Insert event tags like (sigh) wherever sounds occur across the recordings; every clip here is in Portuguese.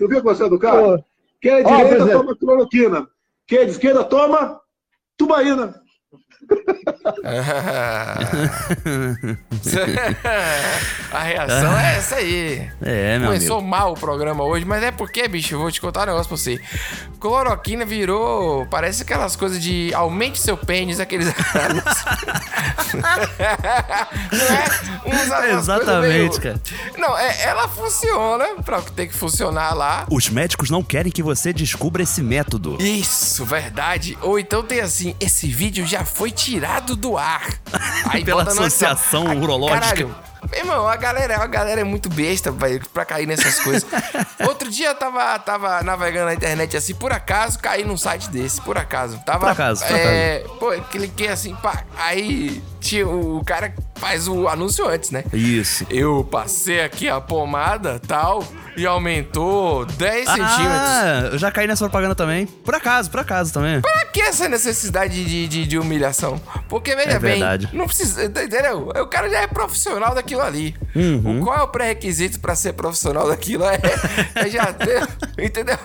Tu viu que você é educado? Quem é de direita toma cloroquina. Quem é de esquerda toma tubaína. (laughs) a reação é essa aí. É, meu Começou amigo. mal o programa hoje, mas é porque, bicho, vou te contar um negócio pra você. Cloroquina virou. Parece aquelas coisas de aumente seu pênis, aqueles. (laughs) Não é? Umas coisas Exatamente, meio- cara. Não, é, ela funciona pra ter que funcionar lá. Os médicos não querem que você descubra esse método. Isso, verdade. Ou então tem assim, esse vídeo já foi tirado do ar. (laughs) Pela no WhatsApp. associação urológica. Caralho. Meu irmão, a galera, a galera é muito besta velho, pra cair nessas coisas. (laughs) Outro dia eu tava, tava navegando na internet assim, por acaso caí num site desse, por acaso. Tava, Por acaso, por é, Pô, eu cliquei assim, pá, aí tinha o, cara faz o anúncio antes, né? Isso. Eu passei aqui a pomada tal e aumentou 10 centímetros. Ah, eu já caí nessa propaganda também. Por acaso, por acaso também. Pra que essa necessidade de, de, de humilhação? Porque, veja É bem, verdade. não precisa. Entendeu? O cara já é profissional daquilo ali. Uhum. O, qual é o pré-requisito pra ser profissional daquilo? É, é já ter. (laughs) Entendeu?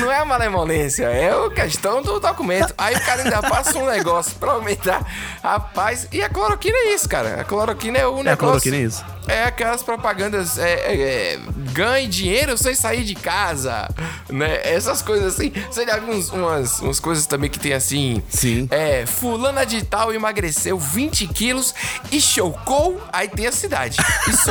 Não é a malemolência, é a questão do documento. Aí o cara ainda passa um negócio pra aumentar. Rapaz, e a cloroquina é isso, cara. A cloroquina é o negócio. É, a cloroquina é isso. É aquelas propagandas. É, é, é, ganhe dinheiro sem sair de casa. Né? Essas coisas assim. Você já viu uns, umas, umas coisas também que tem assim. Sim. É, fulana de tal emagreceu 20 quilos e chocou. Aí tem a cidade. E so-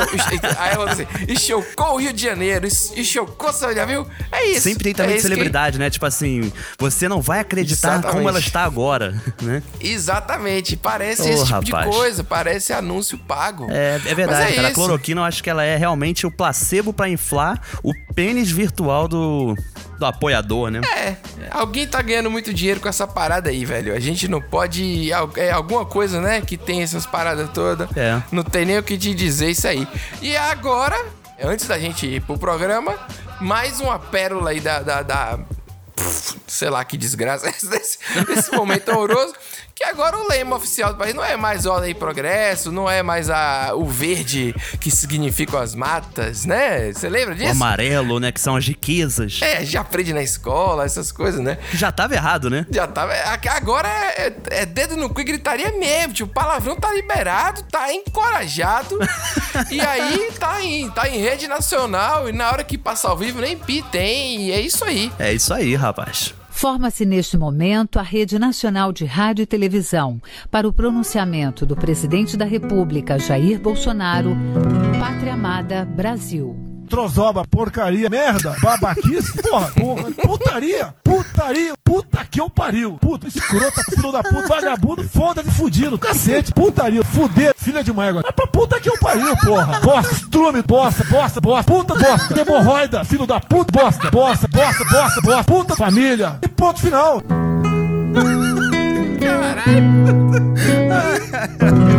aí ela assim, e chocou o Rio de Janeiro. E, chocou, já viu? É isso. Sempre tem também é de isso que- celebridade, né? Tipo assim, você não vai acreditar Exatamente. como ela está agora, (laughs) né? Exatamente. Parece Ô, esse tipo rapaz. de coisa. Parece anúncio pago. É, é verdade, é cara. A isso. cloroquina, eu acho que ela é realmente o placebo pra inflar o pênis virtual do, do apoiador, né? É, alguém tá ganhando muito dinheiro com essa parada aí, velho. A gente não pode. É alguma coisa, né? Que tem essas paradas todas. É. Não tem nem o que te dizer isso aí. E agora, antes da gente ir pro programa, mais uma pérola aí da. da, da- sei lá que desgraça desse, desse momento horroroso. Que agora o lema oficial do país não é mais ordem e progresso, não é mais a, o verde que significam as matas, né? Você lembra O disso? amarelo, né? Que são as riquezas. É, já aprende na escola, essas coisas, né? Já tava errado, né? Já tava. Agora é, é- é dedo no cu e gritaria mesmo. Tipo, o palavrão tá liberado, tá encorajado. e aí tá em, tá em rede nacional. E na hora que passa ao vivo, nem pi tem. E é isso aí. É isso aí, rapaz. Forma-se neste momento a Rede Nacional de Rádio e Televisão para o pronunciamento do presidente da República, Jair Bolsonaro, Pátria Amada Brasil. Trozoba, porcaria, merda, babaquice, porra, porra, putaria, putaria, puta que eu pariu, puta, escrota, filho da puta, vagabundo, foda-se, fudido, cacete, putaria, fuder, filha de uma égua, é pra puta que eu pariu, porra, bosta, estrume, bosta, bosta, bosta, puta, bosta, hemorroida, filho da puta, bosta, bosta, bosta, bosta, bosta, puta, família, e ponto final.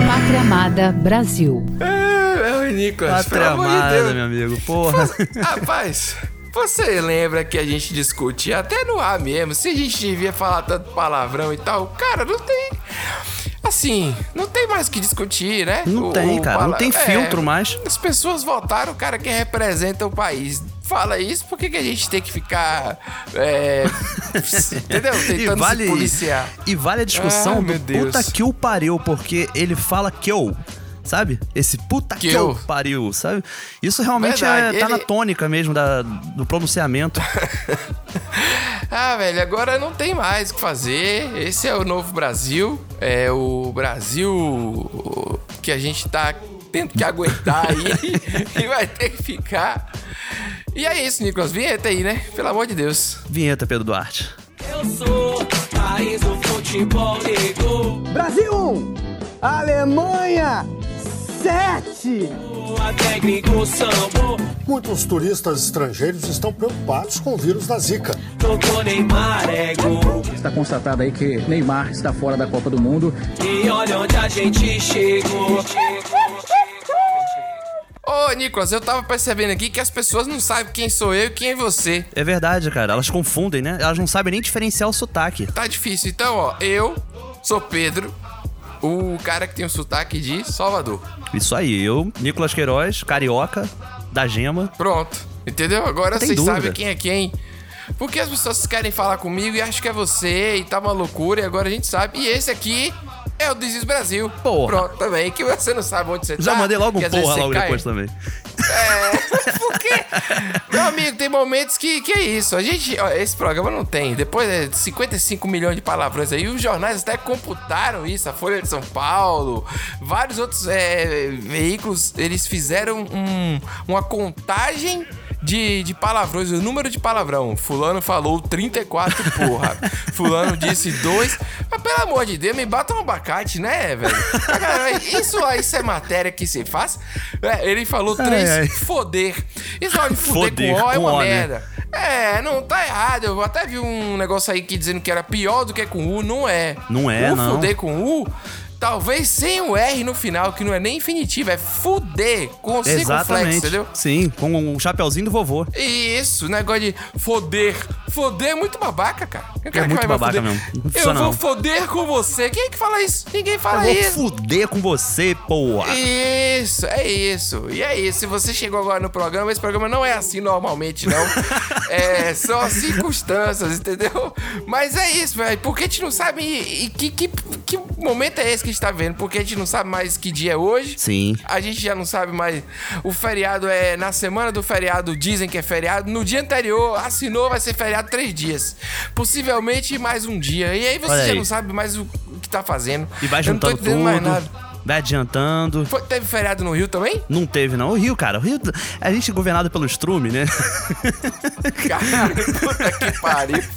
Pátria Amada Brasil. É, é Nicolas, pelo Pátria de amada, Deus. meu amigo. Porra. Rapaz, você lembra que a gente discute até no ar mesmo, se a gente devia falar tanto palavrão e tal? Cara, não tem. Assim, não tem mais o que discutir, né? Não O- tem, o cara. Não pala- tem é, filtro mais. As pessoas votaram o cara que representa o país. Fala isso, por que, que a gente tem que ficar. É, (laughs) entendeu? E Tentando vale, se policiar. e vale a discussão Ah, do meu Deus. puta que o pariu, porque ele fala que eu. Sabe? Esse puta que, Que eu eu. pariu, sabe? Isso realmente Verdade, é, tá ele- na tônica mesmo da, do pronunciamento. (laughs) Ah, velho, agora não tem mais o que fazer. Esse é o novo Brasil. É o Brasil que a gente tá tendo que aguentar aí (laughs) e vai ter que ficar. E é isso, Nicolas. Vinheta aí, né? Pelo amor de Deus. Vinheta, Pedro Duarte. Eu sou país do futebol negro. Brasil 1, Alemanha 7. Até gringo sambo. Muitos turistas estrangeiros estão preocupados com o vírus da Zika. Tocou Neymar é gol. Está constatado aí que Neymar está fora da Copa do Mundo. E olha onde a gente chegou. Ô, Nicolas, eu tava percebendo aqui que as pessoas não sabem quem sou eu e quem é você. É verdade, cara. Elas confundem, né? Elas não sabem nem diferenciar o sotaque. Tá difícil. Então, ó, eu sou Pedro, o cara que tem o sotaque de Salvador. Isso aí. Eu, Nicolas Queiroz, carioca, da Gema. Pronto. Entendeu? Agora vocês dúvida. sabem quem é quem. Porque as pessoas querem falar comigo e acham que é você e tá uma loucura e agora a gente sabe. E esse aqui é o Desis Brasil. Porra. Pronto, também. Que você não sabe onde você tá. Já mandei logo um porra logo cai. depois também. É, (laughs) porque, meu amigo, tem momentos que, que é isso. A gente, ó, esse programa não tem. Depois é 55 milhões de palavrões aí. Os jornais até computaram isso. A Folha de São Paulo, vários outros é, veículos, eles fizeram um- uma contagem. De, de palavrões, o número de palavrão. Fulano falou 34, porra. (laughs) Fulano disse 2. Mas pelo amor de Deus, me bata um abacate, né, velho? Isso, aí, isso é matéria que se faz. É, ele falou três ai. foder. Isso de fuder Foder, com O é uma O, né? merda. É, não tá errado. Eu até vi um negócio aí que dizendo que era pior do que com U. Não é. Não é, o não. fuder com U, talvez sem o R no final, que não é nem infinitivo, é fuder com o circunflexo, Exatamente. entendeu? Sim, com o chapeuzinho do vovô. Isso, negócio de foder. Foder é muito babaca, cara. Eu que muito babaca foder. mesmo. Eu vou foder com você. Quem é que fala isso? Ninguém Eu fala vou isso. fuder com você, porra. Isso, é isso. E é isso. Se você chegou agora no programa, esse programa não é assim normalmente, não. (laughs) é só as circunstâncias, entendeu? Mas é isso, velho. Porque a gente não sabe e, e que, que momento é esse que a gente tá vendo. Porque a gente não sabe mais que dia é hoje. Sim. A gente já não sabe mais. O feriado é na semana do feriado, dizem que é feriado. No dia anterior, assinou, vai ser feriado três dias. Possivelmente mais um dia. E aí você Olha já aí. não sabe mais o, que tá fazendo. E vai Eu não tô juntando tudo. Vai adiantando. Foi- teve feriado no Rio também? Não teve, não. O Rio, cara. O Rio. A gente é governado pelo Strume, né? Cara, puta que pariu. (laughs)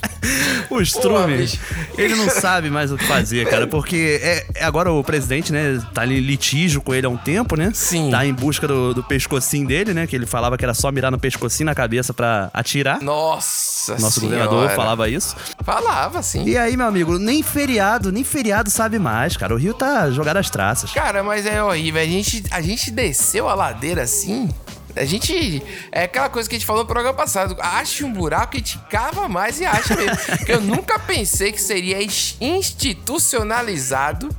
O Strume, ele não sabe mais o que fazer, cara, porque é, é agora o presidente, né, tá ali em litígio com ele há um tempo, né? Sim. Tá em busca do, do pescocinho dele, né? Que ele falava que era só mirar no pescocinho na cabeça pra atirar. Nossa Nosso senhora. governador falava isso. Falava, sim. E aí, meu amigo, nem feriado, nem feriado sabe mais, cara. O Rio tá jogado às traças. Cara, mas é horrível. A gente, a gente desceu a ladeira assim. A gente. É aquela coisa que a gente falou no programa passado. Acha um buraco e te cava mais e acha mesmo. Eu nunca pensei que seria ins- institucionalizado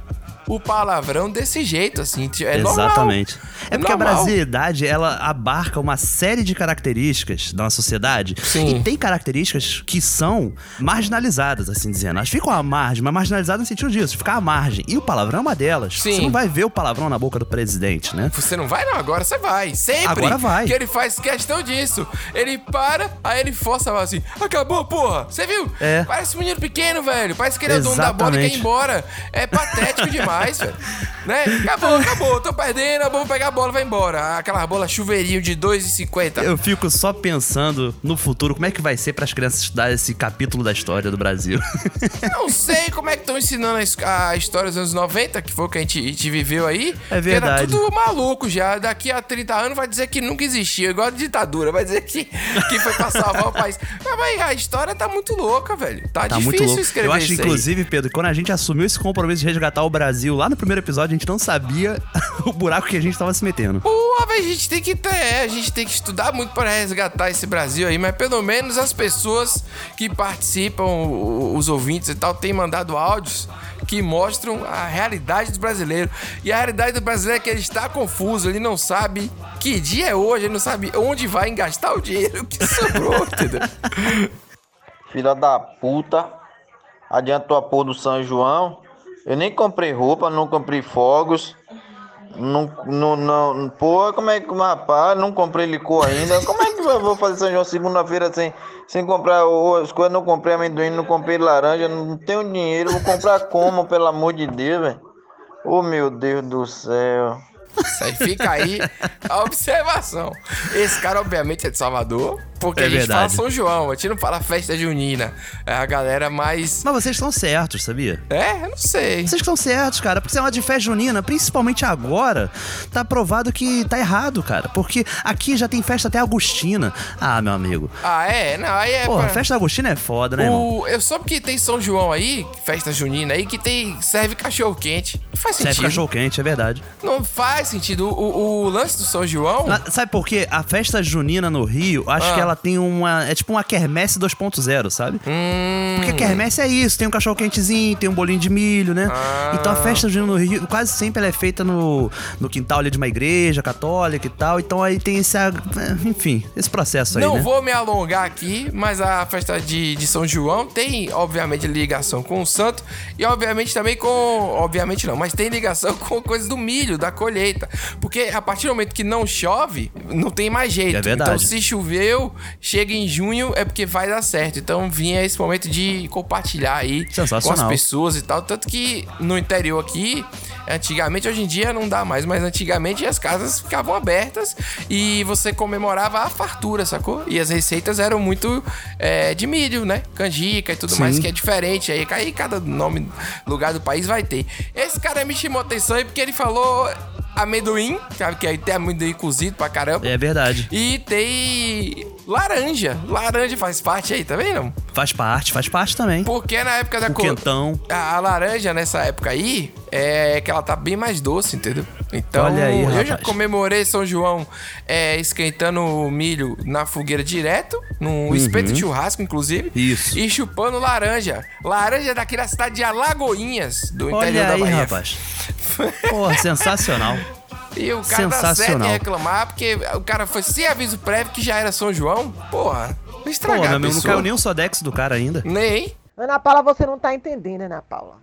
o palavrão desse jeito, assim. É normal. Exatamente. É porque a normal. brasilidade, ela abarca uma série de características da nossa sociedade. Sim. E tem características que são marginalizadas, assim dizendo. Elas ficam à margem, mas marginalizadas no sentido disso, ficar à margem. E o palavrão é uma delas. Sim. Você não vai ver o palavrão na boca do presidente, né? Você não vai, não, agora você vai. Sempre. Agora vai. Que ele faz questão disso. Ele para, aí ele força fala assim: acabou, porra. Você viu? É. Parece um menino pequeno, velho. Parece que ele é dono da bola e quer ir Exatamente. embora. É patético (laughs) demais, velho. Né? Acabou, acabou. Tô perdendo, vamos pegar a bola, vai embora. Aquela bola chuveirinho de 2,50. Eu fico só pensando no futuro, como é que vai ser para as crianças estudar esse capítulo da história do Brasil. Não sei como é que estão ensinando a his- a, história dos anos 90, que foi o que a gente, a gente viveu aí. É Que Era verdade. tudo maluco já. Daqui a 30 anos vai dizer que nunca existiu, igual a ditadura. Vai dizer que, que foi pra salvar o país. Mas, mas a história tá muito louca, velho. Tá, Tá difícil muito louco. escrever Eu acho, inclusive, Pedro, quando a gente assumiu esse compromisso de resgatar o Brasil lá no primeiro episódio, a gente não sabia (laughs) o buraco que a gente tava se metendo. Pô, velho, a gente tem que ter, é, a gente tem que estudar muito para resgatar esse Brasil aí, mas pelo menos as pessoas que participam, os ouvintes e tal, têm mandado áudios que mostram a realidade do brasileiro. E a realidade do brasileiro é que ele está confuso, ele não sabe que dia é hoje, ele não sabe onde vai gastar o dinheiro que sobrou, (laughs) entendeu? Filha da puta. Adiantou a porra do São João. Eu nem comprei roupa, não comprei fogos. Não, não, não, porra, como é que, rapaz, não comprei licor ainda. Como é que eu vou fazer São João segunda-feira sem, sem comprar as coisas? Não comprei amendoim, não comprei laranja, não tenho dinheiro. Vou comprar como, pelo amor de Deus, velho? Oh, meu Deus do céu. Isso aí fica aí a observação. Esse cara, obviamente, é de Salvador, porque É a gente verdade. fala São João, a gente não fala festa junina. É a galera mais. Mas vocês estão certos, sabia? É, eu não sei. Vocês estão certos, cara. Porque você é uma de festa junina, principalmente agora, tá provado que tá errado, cara. Porque aqui já tem festa até Agostina. Ah, meu amigo. Ah, é? Não, aí é. Porra, pra- festa Agostina é foda, né, irmão? O, eu soube que tem São João aí, festa junina aí, que tem serve cachorro quente. faz Serve sentido. cachorro quente, é verdade. Não faz sentido. O, o lance do São João. Ah, Sabe por quê? A festa junina no Rio, acho Ah. que ela tem uma. É tipo uma quermesse 2.0, sabe? Hum. Porque a quermesse é isso: tem um cachorro quentezinho, tem um bolinho de milho, né? Ah. Então a festa junina no Rio, quase sempre ela é feita no, no quintal ali de uma igreja católica e tal. Então aí tem esse. ah, Enfim, esse processo aí. Não né? vou me alongar aqui, mas a festa de, de São João tem, obviamente, ligação com o santo e, obviamente, também com. Obviamente não, mas tem ligação (laughs) com coisas do milho, da colheita. Porque a partir do momento que não chove, não tem mais jeito. É verdade. Então, se choveu, chega em junho, é porque vai dar certo. Então, vinha esse momento de compartilhar aí com as pessoas e tal. Tanto que no interior aqui, antigamente, hoje em dia não dá mais, mas antigamente as casas ficavam abertas e você comemorava a fartura, sacou? E as receitas eram muito é, de milho, né? Canjica e tudo Sim. mais, que é diferente. Aí, aí cada nome, lugar do país vai ter. Esse cara me chamou atenção aí porque ele falou amendoim, sabe? Que aí tem amendoim cozido pra caramba. É verdade. E tem laranja. Laranja faz parte aí, tá vendo? Faz parte, faz parte também. Porque na época da O co- quentão. A, a laranja nessa época aí é que ela tá bem mais doce, entendeu? Então, aí, eu já comemorei São João é, esquentando o milho na fogueira direto, num Uhum. espeto de churrasco, inclusive. Isso. E chupando laranja. Laranja daqui da cidade de Alagoinhas, do interior Olha da aí, Bahia. rapaz. Porra, sensacional. (laughs) E o cara em Sensacional. reclamar, porque o cara foi sem aviso prévio que já era São João. Porra, não estragar meu não caiu nem o Sodex do cara ainda. Nem. Ana Paula, você não tá entendendo, Ana Paula.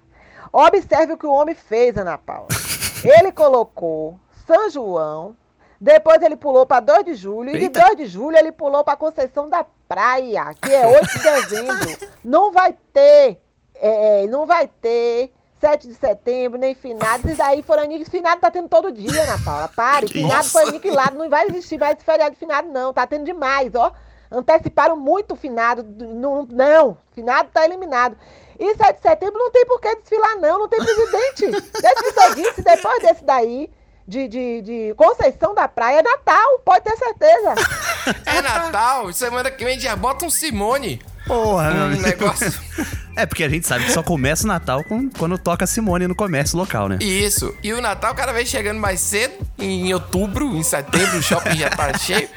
Observe o que o homem fez, Ana Paula. (laughs) Ele colocou São João, depois ele pulou para 2 de julho, e de Eita. 2 de julho ele pulou para Conceição da Praia, que é 8 de dezembro. (laughs) Não vai ter, é, não vai ter 7 de setembro, nem finados. Isso daí foram aniquilados. Finado tá tendo todo dia, Ana Paula. Pare. Finado Nossa. foi aniquilado. Não vai existir mais feriado de finado, não. Tá tendo demais, ó. Anteciparam muito o finado. Não, não. finado tá eliminado. E 7 de setembro não tem por que desfilar, não. Não tem presidente. (laughs) Desde que disse, depois desse daí, de, de, de Conceição da Praia, é Natal. Pode ter certeza. (laughs) É Natal, semana que vem já bota um Simone. Porra, Um negócio. (laughs) É porque a gente sabe que só começa o Natal com- quando toca Simone no comércio local, né? Isso. E o Natal cada vez chegando mais cedo, em outubro, em setembro, o shopping já tá (laughs) cheio.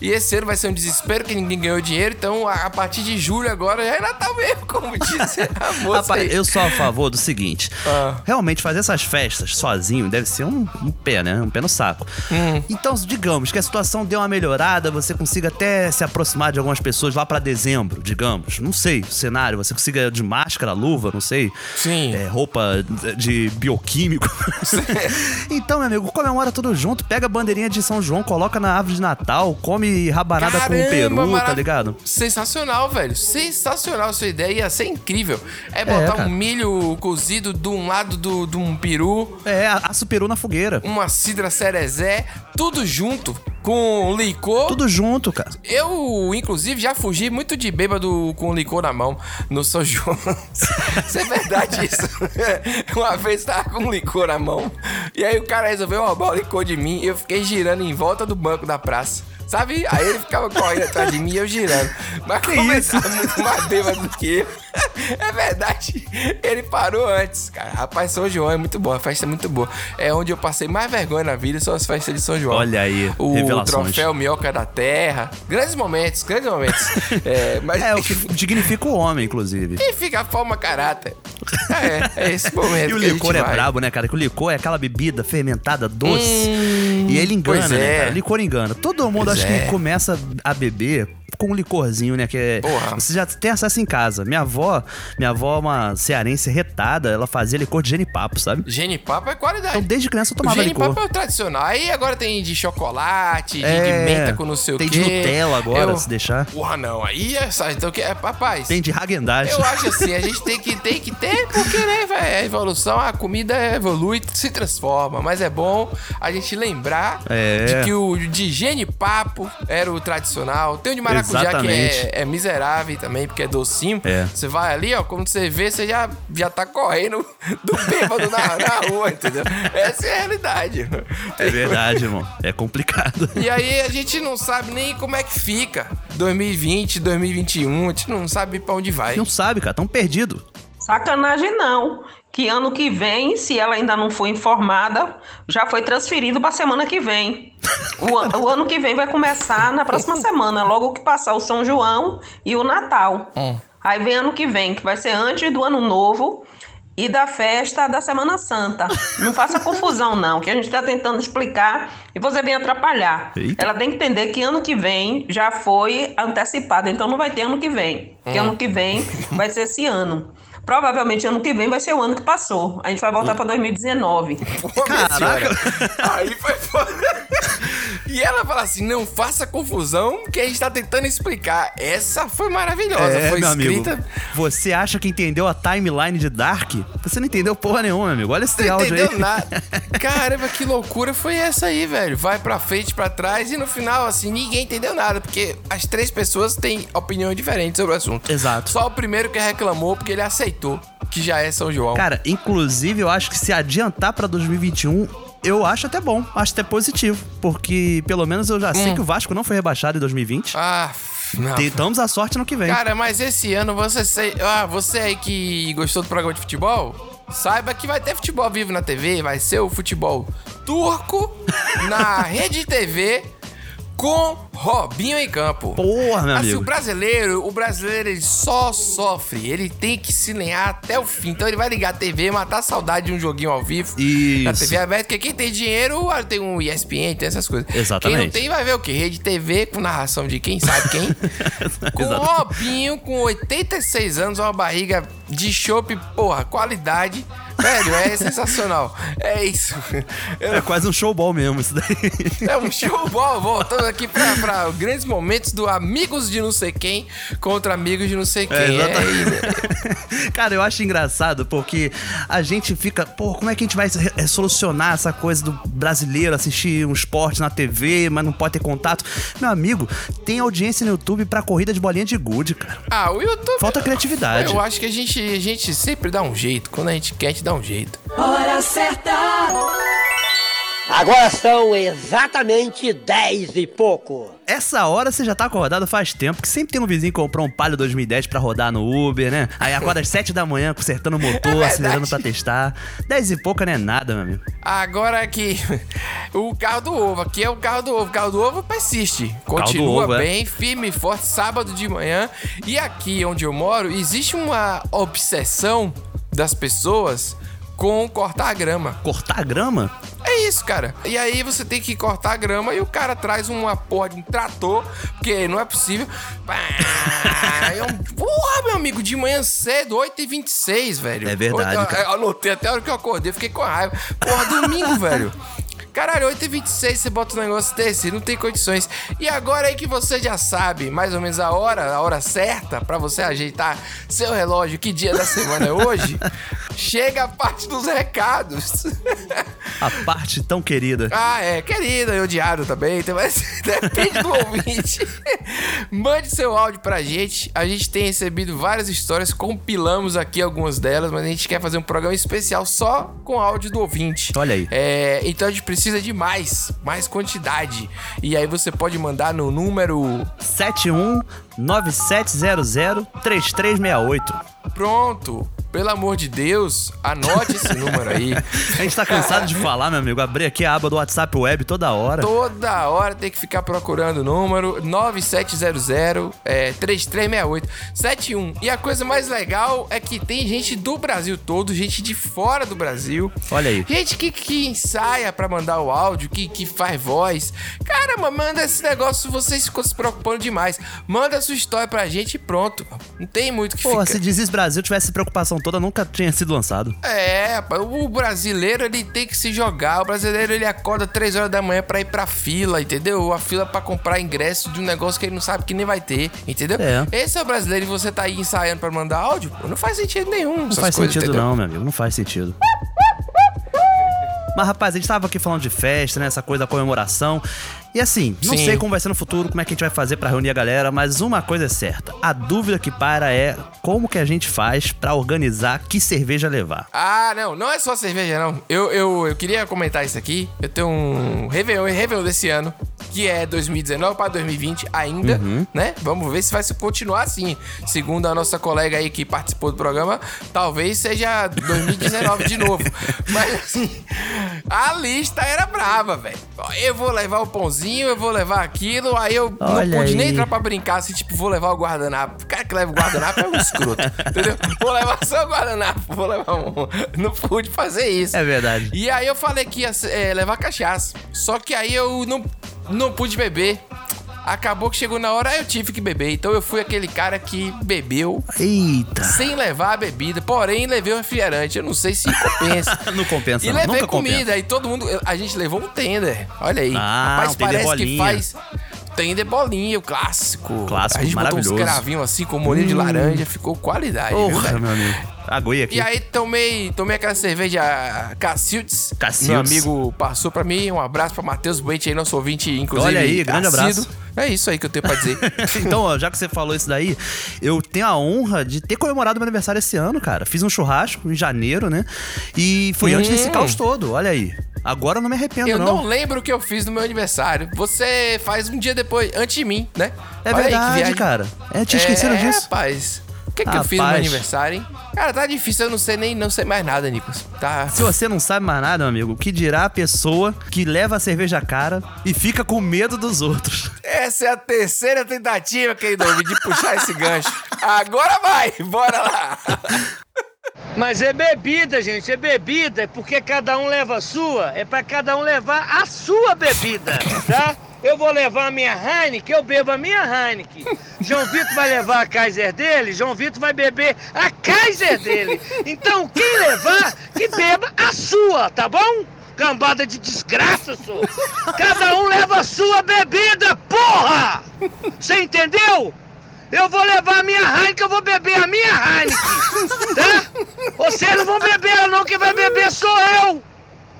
E esse ano vai ser um desespero que ninguém ganhou dinheiro. Então, a, partir de julho agora já é Natal mesmo, como (laughs) disse a moça Rapaz, eu sou a favor do seguinte: Ah. realmente fazer essas festas sozinho deve ser um, um pé, né? Um pé no saco. Hum. Então, digamos que a situação deu uma melhorada, você consiga até se aproximar de algumas pessoas lá pra dezembro, digamos. Não sei, o cenário, você consiga de máscara, luva, não sei. Sim. É, roupa de bioquímico. (laughs) então, meu amigo, comemora tudo junto, pega a bandeirinha de São João, coloca na árvore de Natal, come rabanada com peru, tá ligado? Sensacional, velho. Sensacional sua ideia. Ia ser incrível. É botar cara. um milho cozido de um lado do, de um peru, É, o peru na fogueira. uma cidra cerezé, tudo junto, com licor. Tudo junto, cara. Eu, inclusive, já fugi muito de bêbado com licor na mão no São João. (laughs) Isso é verdade isso. (laughs) Uma vez tava com licor na mão. E aí o cara resolveu roubar o licor de mim e eu fiquei girando em volta do banco da praça. Sabe? Aí ele ficava correndo atrás de mim e eu girando. Mas como ele tava muito mais bêbado do que eu. É verdade. Ele parou antes, cara. Rapaz, São João é muito bom. A festa é muito boa. É onde eu passei mais vergonha na vida, são as festas de São João. Olha aí, O revelações. troféu Minhoca da Terra. Grandes momentos, grandes momentos. (laughs) É, mas É, o que dignifica o homem, inclusive. e fica a forma caráter. É, é esse momento. E o licor é vai. brabo, né, cara? Que o licor é aquela bebida fermentada, doce. Hum, e ele engana, pois né, é. cara? Licor engana. Todo mundo Pois acho é. que começa a beber com um licorzinho, né? Que é. Porra. Você já tem acesso em casa. Minha avó, minha avó é uma cearense retada, ela fazia licor de genipapo, sabe? Genipapo é qualidade. Então desde criança eu tomava licor. genipapo é o tradicional. Aí agora tem de chocolate, de, de É, menta com não sei o tem quê. de Nutella agora, Eu- se deixar. Porra, não. Aí é só. Então, que é, rapaz. Tem de Häagen-Dazs. Eu acho assim, a gente tem que, tem que ter, porque, né, velho, a evolução, a comida evolui, se transforma. Mas é bom a gente lembrar É. de que o de genipapo era o tradicional. Tem o de maracujá Exatamente. que é, é miserável também, porque é docinho. É. Você vai ali, ó, quando você vê, você já, já tá correndo do bêbado na, na rua, entendeu? Essa é a realidade. É verdade, irmão. É complicado. E aí a gente não sabe nem como é que fica 2020, 2021, a gente não sabe pra onde vai. Não sabe, cara. Tão perdido. Sacanagem não. Que ano que vem, se ela ainda não for informada, já foi transferido para semana que vem. O, an- o ano que vem vai começar na próxima semana, logo que passar o São João e o Natal. Aí vem ano que vem, que vai ser antes do Ano Novo e da festa da Semana Santa. Não faça confusão, não, que a gente está tentando explicar e você vem atrapalhar. Eita. Ela tem que entender que ano que vem já foi antecipado, então não vai ter ano que vem. Porque Hum. ano que vem vai ser esse ano. Provavelmente ano que vem vai ser o ano que passou. A gente vai voltar para 2019. Caraca! Aí foi foda. E ela fala assim: não faça confusão, que a gente tá tentando explicar. Essa foi maravilhosa. É, foi meu escrita. amigo. Você acha que entendeu a timeline de Dark? Você não entendeu porra nenhuma, meu amigo. Olha esse Não áudio entendeu aí. nada. Caramba, que loucura foi essa aí, velho? Vai pra frente, pra trás e no final, assim, ninguém entendeu nada, porque as três pessoas têm opiniões diferentes sobre o assunto. Exato. Só o primeiro que reclamou porque ele aceitou que já é São João. Cara, inclusive, eu acho que se adiantar pra 2021, eu acho até bom. Acho até positivo. Porque pelo menos eu já sei Hum. que o Vasco não foi rebaixado em 2020. Ah, não. Tentamos a sorte no que vem. Cara, mas esse ano você sei, ah, você aí que gostou do programa de futebol, saiba que vai ter futebol vivo na TV, vai ser o futebol turco na Rede TV com Robinho em campo. Porra, meu assim, amigo. o brasileiro, o brasileiro ele só sofre, ele tem que se lenhar até o fim. Então ele vai ligar a TV, matar a saudade de um joguinho ao vivo na Isso. TV aberta, porque quem tem dinheiro ah, tem um ESPN, tem essas coisas. Exatamente. Quem não tem vai ver o quê? Rede TV com narração de quem sabe quem. (laughs) Com o Robinho, com 86 anos, uma barriga de chopp, porra, qualidade. Velho, é sensacional. É isso. É quase um showball mesmo isso daí. É um showball. Voltando aqui pra, pra grandes momentos do amigos de não sei quem contra amigos de não sei quem. É, É, exatamente. Cara, eu acho engraçado porque a gente fica, pô, como é que a gente vai eh, solucionar essa coisa do brasileiro assistir um esporte na TV, mas não pode ter contato? Meu amigo, tem audiência no YouTube pra corrida de bolinha de gude, cara. Ah, o YouTube. Falta criatividade. Eu acho que a gente, a gente sempre dá um jeito. Quando a gente quer, a gente dá um jeito. Hora certa! Agora são exatamente 10 e pouco. Essa hora você já tá acordado faz tempo, que sempre tem um vizinho que comprou um Palio 2010 pra rodar no Uber, né? Aí acorda às 7 da manhã, consertando o (laughs) motor, verdade. acelerando pra testar. 10 e pouca não é nada, meu amigo. Agora aqui, (laughs) o carro do ovo. Aqui é o carro do ovo. O carro do ovo persiste. Continua ovo, é. bem, firme e forte, sábado de manhã. E aqui onde eu moro, existe uma obsessão das pessoas com cortar a grama. Cortar a grama? É isso, cara. E aí você tem que cortar a grama e o cara traz uma porra de um trator, porque não é possível. É um- Porra, meu amigo, de manhã cedo, 8h26, velho. É verdade, Eu, cara. eu anotei até a hora que eu acordei, fiquei com raiva. Porra, domingo, (laughs) velho. Caralho, 8h26 você bota um negócio desse, não tem condições. E agora aí que você já sabe mais ou menos a hora, a hora certa pra você ajeitar seu relógio, que dia da semana é hoje, (laughs) chega a parte dos recados. A parte tão querida. Ah, é, querida e odiado também, então, mas (laughs) depende do ouvinte. Mande seu áudio pra gente. A gente tem recebido várias histórias, compilamos aqui algumas delas, mas a gente quer fazer um programa especial só com áudio do ouvinte. Olha aí. É, então a gente precisa de mais, mais quantidade. E aí você pode mandar no número 7197003368. Pronto. Pelo amor de Deus, anote esse (laughs) número aí. A gente tá cansado de falar, meu amigo. Abri aqui a aba do WhatsApp Web toda hora. Toda hora tem que ficar procurando o número 9700 é, 3368 71. E a coisa mais legal é que tem gente do Brasil todo, gente de fora do Brasil. Olha aí. Gente que, que ensaia pra mandar o áudio, que, que faz voz. Caramba, manda esse negócio, vocês ficam se preocupando demais. Manda a sua história pra gente e pronto. Não tem muito o que Pô, ficar. se Dizes Brasil tivesse preocupação toda, nunca tinha sido lançado. É, rapaz, o brasileiro ele tem que se jogar. O brasileiro ele acorda 3 horas da manhã pra ir pra fila, entendeu? A fila pra comprar ingresso de um negócio que ele não sabe que nem vai ter, entendeu? É. Esse é o brasileiro e você tá aí ensaiando pra mandar áudio? Pô, não faz sentido nenhum. Não faz coisas, sentido, entendeu? não, meu amigo. Não faz sentido. Mas, rapaz, a gente tava aqui falando de festa, né? Essa coisa da comemoração. E assim, não Sim. sei como vai ser no futuro, como é que a gente vai fazer pra reunir a galera, mas uma coisa é certa. A dúvida que para é como que a gente faz pra organizar que cerveja levar. Ah, não, não é só cerveja, não. Eu, eu, eu queria comentar isso aqui. Eu tenho um Réveillon, Réveillon desse ano, que é 2019 para 2020 ainda, Uhum. né? Vamos ver se vai se continuar assim. Segundo a nossa colega aí que participou do programa, talvez seja 2019 de novo. (laughs) Mas assim, a lista era brava, velho. Eu vou levar o pãozinho, eu vou levar aquilo, aí eu Olha não pude nem aí. entrar pra brincar, assim, tipo, vou levar o guardanapo. O cara que leva o guardanapo é um escroto, (laughs) entendeu? Vou levar só o guardanapo, vou levar um. Não pude fazer isso. É verdade. E aí eu falei que ia é, levar cachaça. Só que aí eu não, não pude beber. Acabou que chegou na hora, eu tive que beber. Então eu fui aquele cara que bebeu Eita. sem levar a bebida. Porém, levei o refrigerante. Eu não sei se compensa. (laughs) Não compensa, E não. levei Nunca comida. compensa. E todo mundo. A gente levou um tender. Olha aí. Ah, Rapaz, um parece que bolinha. faz. Tender bolinha, o clássico. Clássico, A gente botou uns maravilhoso. cravinhos assim com molho de Hum. laranja. Ficou qualidade. Porra, meu amigo. Aguei aqui. E aí tomei, tomei aquela cerveja Cacildes. Cacildes. Meu amigo passou pra mim. Um abraço pra Matheus Buente aí, nosso ouvinte, inclusive. Olha aí, grande assíduo. abraço. É isso aí que eu tenho pra dizer. (laughs) então, ó, já que você falou isso daí, eu tenho a honra de ter comemorado meu aniversário esse ano, cara. Fiz um churrasco em janeiro, né? E foi antes desse Hum. caos todo, olha aí. Agora eu não me arrependo, eu não. não lembro o que eu fiz no meu aniversário. Você faz um dia depois, antes de mim, né? É Olha aí verdade, viagem. cara. É, tinha esquecido é, disso. rapaz. O que, que eu fiz no meu aniversário, hein? Cara, tá difícil, eu não sei nem não sei mais nada, Nicolas. Tá. Se você não sabe mais nada, meu amigo, o que dirá a pessoa que leva a cerveja cara e fica com medo dos outros? Essa é a terceira tentativa, querido, de puxar esse gancho. Agora vai, bora lá. Mas é bebida, gente, é bebida, é porque cada um leva a sua, é pra cada um levar a sua bebida, tá? Eu vou levar a minha Heineken, eu bebo a minha Heineken. (laughs) João Vitor vai levar a Kaiser dele, João Vitor vai beber a Kaiser dele. Então quem levar, que beba a sua, tá bom? Cambada de desgraça, senhor. Cada um leva a sua bebida, porra! Você entendeu? Eu vou levar a minha Heineken, eu vou beber a minha Heineken, tá? Vocês não vão beber ela não, quem vai beber sou eu,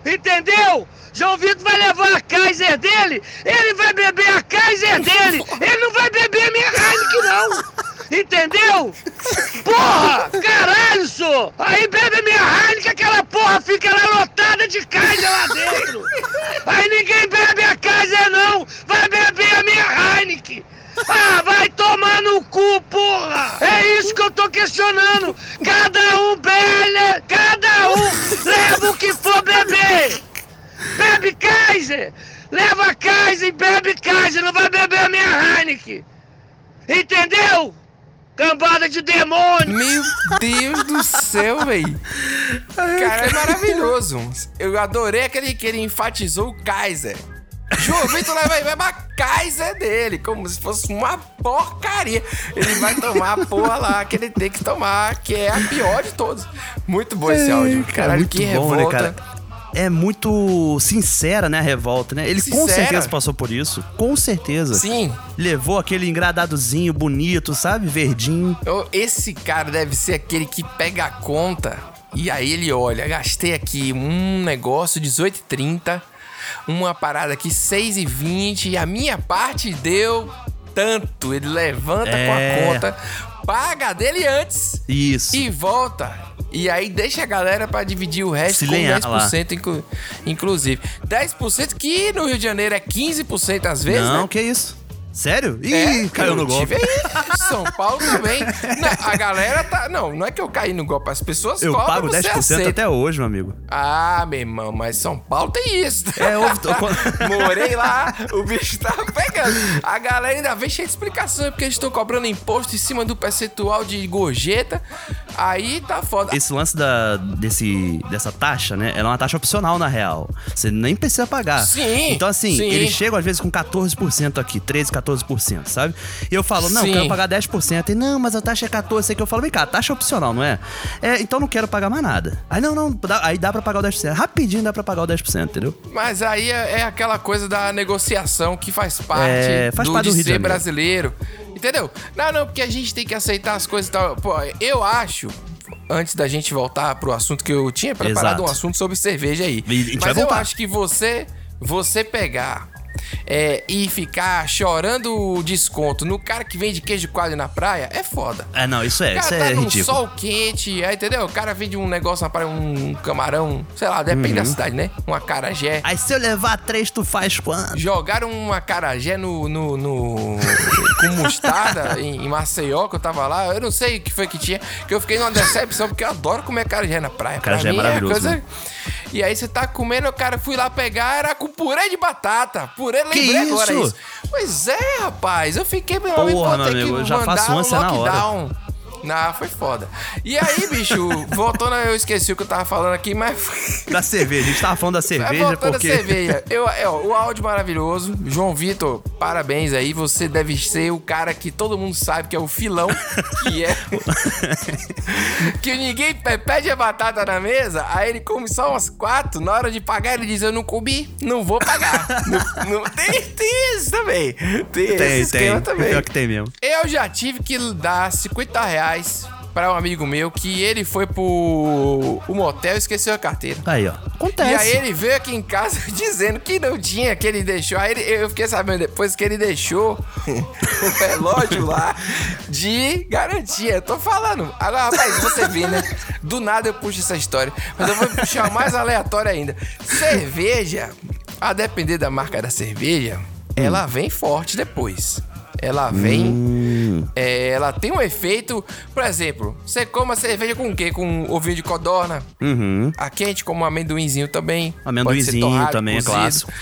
entendeu? João Vitor vai levar a Kaiser dele, ele vai beber a Kaiser dele, (laughs) ele não vai beber a minha Heineken não, entendeu? Porra, caralho, sou! Aí bebe a minha Heineken, aquela porra fica lá lotada de Kaiser lá dentro. Aí ninguém bebe a Kaiser não, vai beber a minha Heineken. Ah, vai tomar no cu, porra! É isso que eu tô questionando! Cada um bebe, cada um leva o que for beber! Bebe Kaiser! Leva Kaiser e bebe Kaiser, não vai beber a minha Heineken! Entendeu? Cambada de demônio! Meu Deus do céu, velho. Cara, é maravilhoso. Eu adorei aquele que ele enfatizou o Kaiser. Leva aí, vai a Kaiser dele, como se fosse uma porcaria. Ele vai tomar a porra lá que ele tem que tomar, que é a pior de todos. Muito bom esse áudio. Caralho, muito que bom, revolta. né, cara? É muito sincera, né, a revolta, né? Ele com Sincera. certeza passou por isso. Com certeza. Sim. Levou aquele engradadozinho bonito, sabe? Verdinho. Esse cara deve ser aquele que pega a conta e aí ele olha, gastei aqui um negócio 18,30, uma parada aqui 6,20 e a minha parte deu tanto. Ele levanta É. com a conta, paga a dele antes Isso. e volta. E aí deixa a galera pra dividir o resto Se com lenhar 10%, inclu- inclusive. 10% que no Rio de Janeiro é 15% às vezes, não, né? que isso? Sério? Ih, É, caiu eu no golpe. aí. São Paulo também. Não, a galera tá. Não, não é que eu caí no golpe. As pessoas Eu cobram, pago você 10% aceita. até hoje, meu amigo. Ah, meu irmão, mas São Paulo tem isso. É, houve- (laughs) Morei lá, o bicho tava pegando. A galera ainda vem cheia de explicação, porque eles estão cobrando imposto em cima do percentual de gorjeta. Aí tá foda. Esse lance da, desse, dessa taxa, né? Ela é uma taxa opcional, na real. Você nem precisa pagar. Sim, Então, assim, sim. eles chegam às vezes com 14% aqui, 13, 14%, sabe? E eu falo, não, Sim. quero pagar 10%. E não, mas a taxa é 14%. Sei que eu falo, vem cá, a taxa é opcional, não é? É, então não quero pagar mais nada. Aí não, não, dá- aí dá pra pagar o 10%. Rapidinho dá pra pagar o 10%, entendeu? Mas aí é, é aquela coisa da negociação que faz parte, É, faz do, parte do de Rio ser brasileiro. Entendeu? Não, não, porque a gente tem que aceitar as coisas e tal. Pô, eu acho. Antes da gente voltar pro assunto que eu tinha preparado Exato. um assunto sobre cerveja aí. E Mas eu voltar. acho que você você pegar é, e ficar chorando o desconto no cara que vende queijo coalho na praia é foda. É, não, isso é, isso tá é num ridículo. sol quente, aí, entendeu? O cara vende um negócio na praia, um camarão, sei lá, depende Uhum. da cidade, né? Um acarajé. Aí se eu levar três, tu faz quanto? Jogaram um acarajé no, no, no- (laughs) com mostarda em, em Maceió, que eu tava lá. Eu não sei o que foi que tinha, que eu fiquei numa decepção, porque eu adoro comer acarajé na praia. Pra Acarajé é mim maravilhoso, né? E aí você tá comendo, o cara fui lá pegar, era com purê de batata. Purê, Que lembrei agora isso? isso. Pois é, rapaz. Eu fiquei, meu Porra, amigo, meu ter amigo, que eu já mandar faço um ânsia na hora. Não, foi foda. E aí, bicho, voltando, eu esqueci o que eu tava falando aqui, mas Da cerveja, a gente tava falando da cerveja voltando porque. a cerveja. Eu, é, ó, o áudio maravilhoso. João Vitor, parabéns aí. Você deve ser o cara que todo mundo sabe que é o filão, que é. (laughs) que ninguém pe- pede a batata na mesa, aí ele come só umas quatro. Na hora de pagar, ele diz: Eu não comi, não vou pagar. não, não- tem, tem isso também. Tem, esse Tem, esquema tem. também. Pior que tem mesmo. Eu já tive que dar 50 reais pra um amigo meu que ele foi pro motel e esqueceu a carteira. Aí, ó. Acontece. E aí ele veio aqui em casa (laughs) dizendo que não tinha, que ele deixou. Aí ele- eu fiquei sabendo depois que ele deixou (laughs) o relógio lá de garantia. Eu tô falando. Agora, rapaz, você vê, né? Do nada eu puxo essa história. Mas eu vou puxar mais aleatório ainda. Cerveja, a depender da marca da cerveja, ela vem forte depois. Ela vem. é, ela tem um efeito. Por exemplo, você come a cerveja com o quê? Com ovinho de codorna. Uhum. A quente, como um amendoinzinho também. Amendoinzinho torrado, também, é cozido. clássico.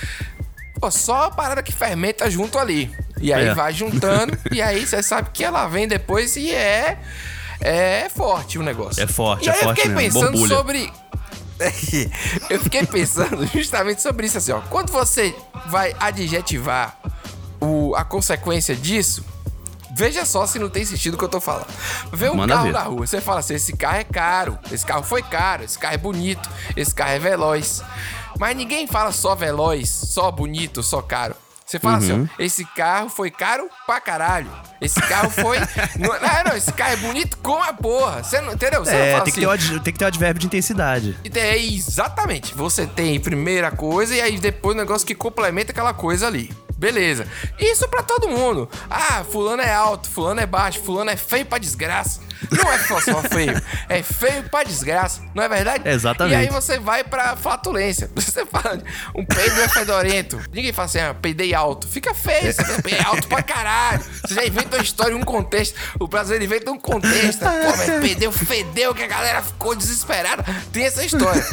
Pô, só a parada que fermenta junto ali. E aí É. vai juntando. (laughs) e aí você sabe que ela vem depois e é. É forte o negócio. É forte, e é aí forte eu fiquei mesmo, pensando borbulha. sobre. (laughs) eu fiquei pensando justamente sobre isso assim, ó. Quando você vai adjetivar o, a consequência disso, veja só se não tem sentido o que eu tô falando. Vê um Manda carro ver. na rua, você fala assim: esse carro é caro, esse carro foi caro, esse carro é bonito, esse carro é veloz. Mas ninguém fala só veloz, só bonito, só caro. Você fala assim, Uhum. ó, esse carro foi caro pra caralho. Esse carro foi. (laughs) não, não, não, esse carro é bonito com a porra. Você não entendeu? Você não É, fala tem que, assim, ter o ad- tem que ter o advérbio de intensidade. É, exatamente. Você tem primeira coisa e aí depois o negócio que complementa aquela coisa ali. Beleza. Isso pra todo mundo. Ah, fulano é alto, fulano é baixo, fulano é feio pra desgraça. Não é só, só feio, é feio pra desgraça, não é verdade? Exatamente. E aí você vai pra flatulência. (laughs) Você fala, um peido é fedorento. Ninguém fala assim, ah, peidei alto. Fica feio, você é alto pra caralho. Você já inventa uma história, um contexto. O brasileiro inventa um contexto. Pô, mas peideu, fedeu, que a galera ficou desesperada. Tem essa história.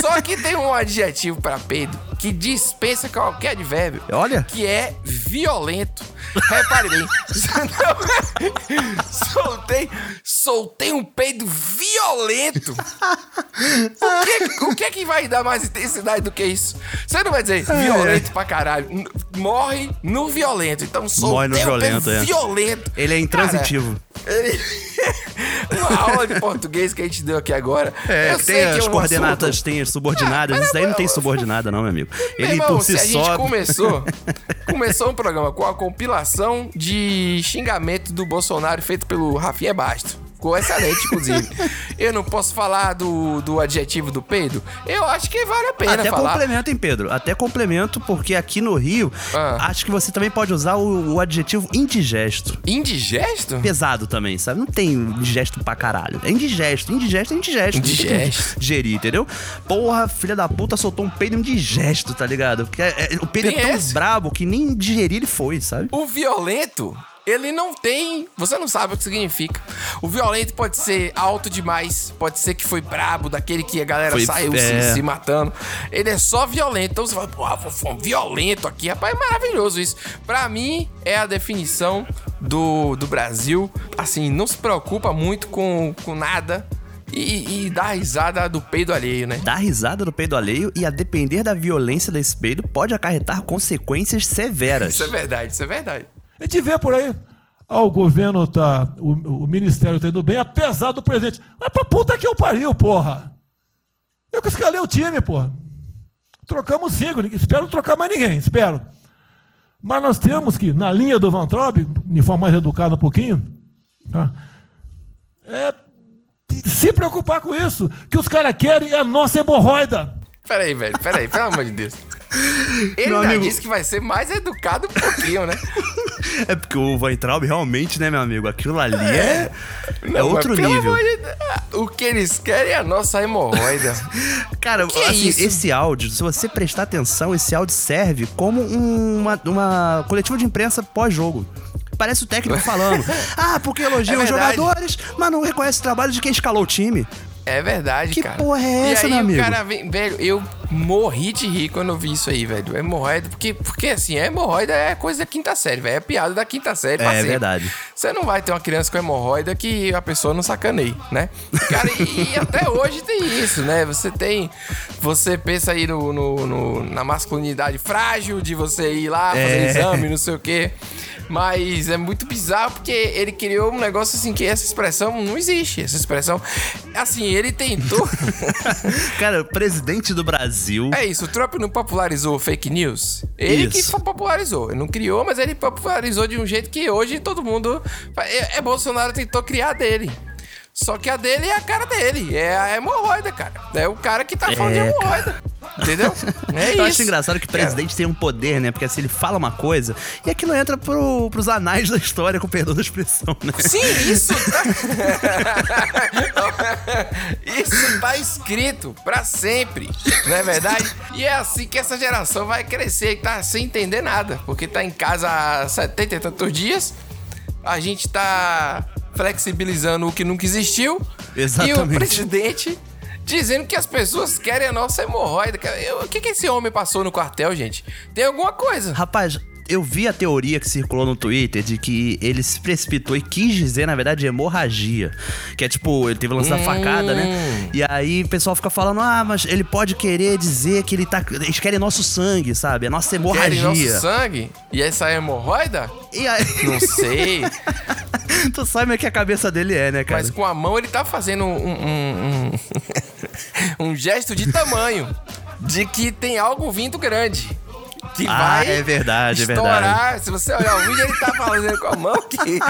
Só que tem um adjetivo pra peido que dispensa qualquer advérbio. Olha. Que é violento. Repare bem. (laughs) soltei, soltei um peido violento. O que, o que é que vai dar mais intensidade do que isso? Você não vai dizer É. violento pra caralho. Morre no violento. Então soltei Morre no um violento, peido é. violento. Ele é intransitivo. Cara, ele- (laughs) Uma aula de português que a gente deu aqui agora. É, Eu tem que é as um coordenadas, assunto- tem as subordinadas. Isso daí não tem subordinada, não, meu amigo. (laughs) Meu Ele irmão, por si se a só. gente começou, (laughs) começou um programa com a compilação de xingamento do Bolsonaro feito pelo Rafinha Basto. Ficou excelente, inclusive. (laughs) Eu não posso falar do, do adjetivo do peido? Eu acho que vale a pena Até falar. complemento, hein, Pedro? Até complemento, porque aqui no Rio, Ah. acho que você também pode usar o, o adjetivo indigesto. Indigesto? Pesado também, sabe? Não tem indigesto pra caralho. É indigesto. Indigesto é indigesto. Indigesto. (laughs) Digerir, entendeu? Porra, filha da puta soltou um peido indigesto, tá ligado? Porque é- é- o peido é tão brabo que nem digerir ele foi, sabe? O violento, ele não tem. Você não sabe o que significa. O violento pode ser alto demais, pode ser que foi brabo, daquele que a galera Foi- saiu é. se, se matando. Ele é só violento. Então você fala, pô, foi um violento aqui. Rapaz, é maravilhoso isso. Pra mim, é a definição do, do Brasil. Assim, não se preocupa muito com, com nada. E, e dá risada do peido alheio, né? Dar risada do peido alheio e, a depender da violência desse peido, pode acarretar consequências severas. Isso é verdade, isso é verdade. A gente vê por aí. Ah, o governo tá. O, o ministério tá indo bem, apesar do presidente. Mas pra puta que eu pariu, porra! Eu que escalei o time, porra. Trocamos cinco, espero não trocar mais ninguém, espero. Mas nós temos que, na linha do Van Traub, de forma mais educada um pouquinho, tá? é se preocupar com isso. que os caras querem é a nossa hemorroida. Peraí, velho, peraí, pelo amor de Deus. (laughs) Ele Meu ainda amigo- disse que vai ser mais educado um pouquinho, né? (laughs) É porque o Weintraub realmente, né, meu amigo? Aquilo ali é, é Não, outro mas pelo nível. de O que eles querem é a nossa hemorroida. (laughs) Cara, Que assim, isso? esse áudio, se você prestar atenção, esse áudio serve como um- uma, uma coletiva de imprensa pós-jogo. Parece o técnico falando. Ah, porque elogia É os jogadores, mas não reconhece o trabalho de quem escalou o time. É verdade, Que cara. porra é essa, e aí meu o amigo? cara vem, velho, eu morri de rir quando eu vi isso aí, velho. Hemorroida, porque, porque assim, a hemorroida é coisa da quinta série, velho. É piada da quinta série. É sempre. verdade. Você não vai ter uma criança com hemorroida que a pessoa não sacaneie, né? Cara, e, e até hoje tem isso, né? Você tem. Você pensa aí no, no- no- na masculinidade frágil de você ir lá fazer É. exame, não sei o quê. Mas é muito bizarro porque ele criou um negócio assim que essa expressão não existe. Essa expressão. Assim, ele tentou. (laughs) Cara, o presidente do Brasil. É isso, o Trump não popularizou fake news. Ele Isso. que popularizou. Ele não criou, mas ele popularizou de um jeito que hoje todo mundo. É, é Bolsonaro tentou criar a dele. Só que a dele é a cara dele. É a hemorroida, cara. É o cara que tá falando de É, hemorroida. Entendeu? (laughs) É Eu isso. acho engraçado que o presidente tem um poder, né? Porque assim, ele fala uma coisa e aquilo entra pro, pros anais da história, com perdão da expressão, né? Sim, isso tá. (laughs) isso tá escrito pra sempre, não é verdade? E é assim que essa geração vai crescer e tá sem entender nada, porque tá em casa há 70 e tantos dias, a gente tá flexibilizando o que nunca existiu e o Exatamente. presidente dizendo que as pessoas querem a nossa hemorroida. O que, que esse homem passou no quartel, gente? Tem alguma coisa. Rapaz, eu vi a teoria que circulou no Twitter de que ele se precipitou e quis dizer, na verdade, hemorragia. Que é tipo, ele teve o lance da Hum. facada, né? E aí o pessoal fica falando, ah, mas ele pode querer dizer que ele tá. Eles querem nosso sangue, sabe? A nossa Querem hemorragia. nosso sangue? E essa hemorroida? E aí. Não sei. (laughs) tu sabe o que a cabeça dele é, né, cara? Mas com a mão ele tá fazendo um, um, um, um (laughs) gesto de tamanho. De que tem algo vindo grande. Que Ah, vai é verdade, é estourar. verdade. Se você olhar o vídeo, ele tá fazendo com a mão que. (laughs)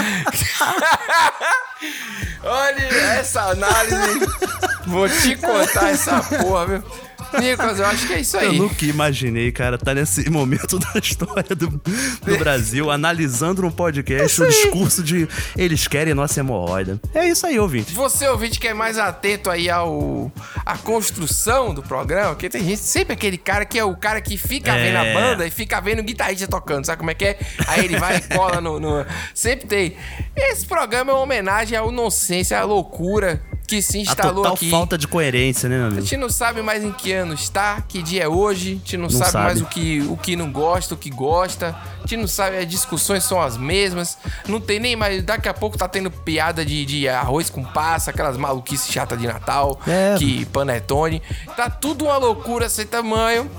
Olha essa análise. Vou te contar essa porra, viu? Nicolas, eu acho que é isso Eu aí. nunca imaginei, cara, tá nesse momento da história do, do Brasil, analisando no podcast o discurso de eles querem nossa hemorroida. É isso aí, ouvinte. Você, ouvinte, que é mais atento aí ao à construção do programa, porque tem gente, sempre aquele cara que é o cara que fica É. vendo a banda e fica vendo o guitarrista tocando, sabe como é que é? Aí ele vai e cola no, no- Sempre tem. Esse programa é uma homenagem ao nonsense, à loucura que se A instalou total aqui. falta de coerência, né, meu A amigo? gente não sabe mais em que ano está, que dia é hoje, a gente não, Não sabe, sabe. mais o que, o que não gosta, o que gosta, a gente não sabe, as discussões são as mesmas, não tem nem mais. Daqui a pouco tá tendo piada de, de arroz com passa, aquelas maluquices chatas de Natal, É. que panetone. Tá tudo uma loucura sem tamanho.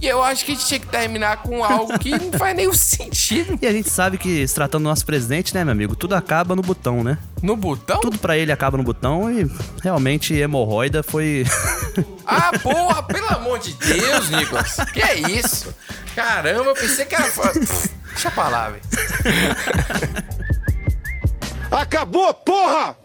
E eu acho que a gente tinha que terminar com algo que não faz nenhum (laughs) sentido. E a gente sabe que, se tratando do nosso presidente, né, meu amigo, tudo acaba no botão, né? No botão? Tudo pra ele acaba no botão e realmente hemorroida foi. (laughs) Ah, porra, pelo amor de Deus, Nicolas. Que é isso? Caramba, eu pensei que era. Deixa pra lá, velho. Acabou, porra!